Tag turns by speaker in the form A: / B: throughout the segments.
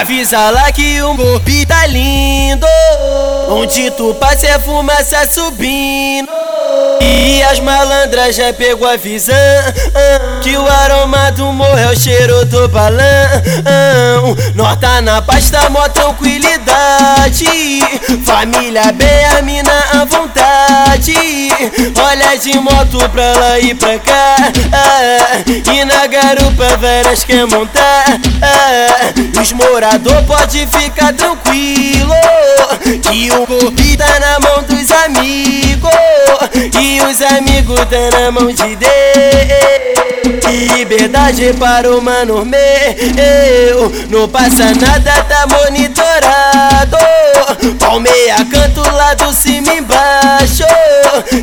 A: Avisa lá que o morbi tá lindo. Onde tu passa é fumaça subindo. E as malandras já pegou a visão Que o aroma do morro é o cheiro do balão Nós tá na paz, tá mó tranquilidade Família bem, a mina à vontade. Olha de moto pra lá e pra cá. E na garupa várias quer montar. Os morador pode ficar tranquilo Que o golpe tá na mão dos amigos e os amigos tá na mão de Deus. Liberdade para o mano meu. Não passa nada, tá monitorado. Palmeia canto lá do cima embaixo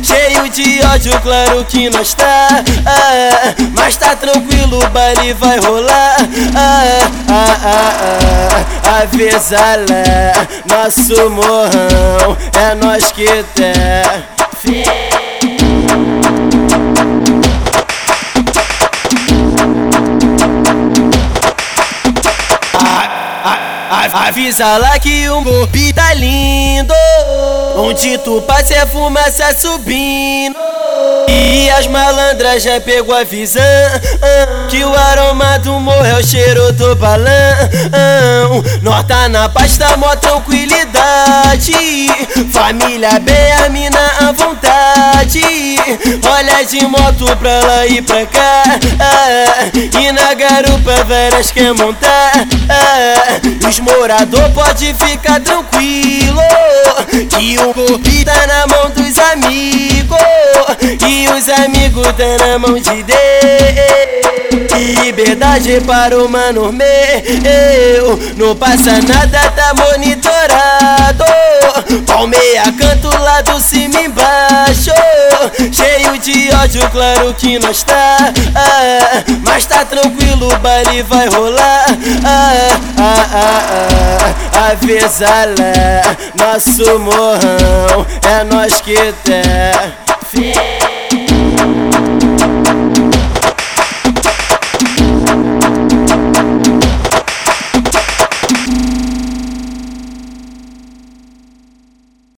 A: Cheio de ódio, claro que nós tá ah, Mas tá tranquilo, o baile vai rolar. Ah, ah, ah, ah, Avisa lá, nosso morrão É nós que tá Avisa lá que o morbi tá lindo. Onde tu passa é fumaça subindo. E as malandras já pegou a visão Que o aroma do morro é o cheiro do balão. Tá na paz, tá mó tranquilidade. Família bem, a mina à vontade. Olha de moto pra lá e pra cá. E na garupa várias quer montar. Os morador pode ficar tranquilo. Que o golpe tá na mão dos amigos. E os amigos tá na mão de Deus Liberdade para o mano meu. Não passa nada, tá monitorado. Palmeia canto lá do cima embaixo. Cheio de ódio, claro que nós tá ah, Mas tá tranquilo, o baile vai rolar. Ah, ah, ah, ah, Avisa lá, nosso morrão É nós que tá.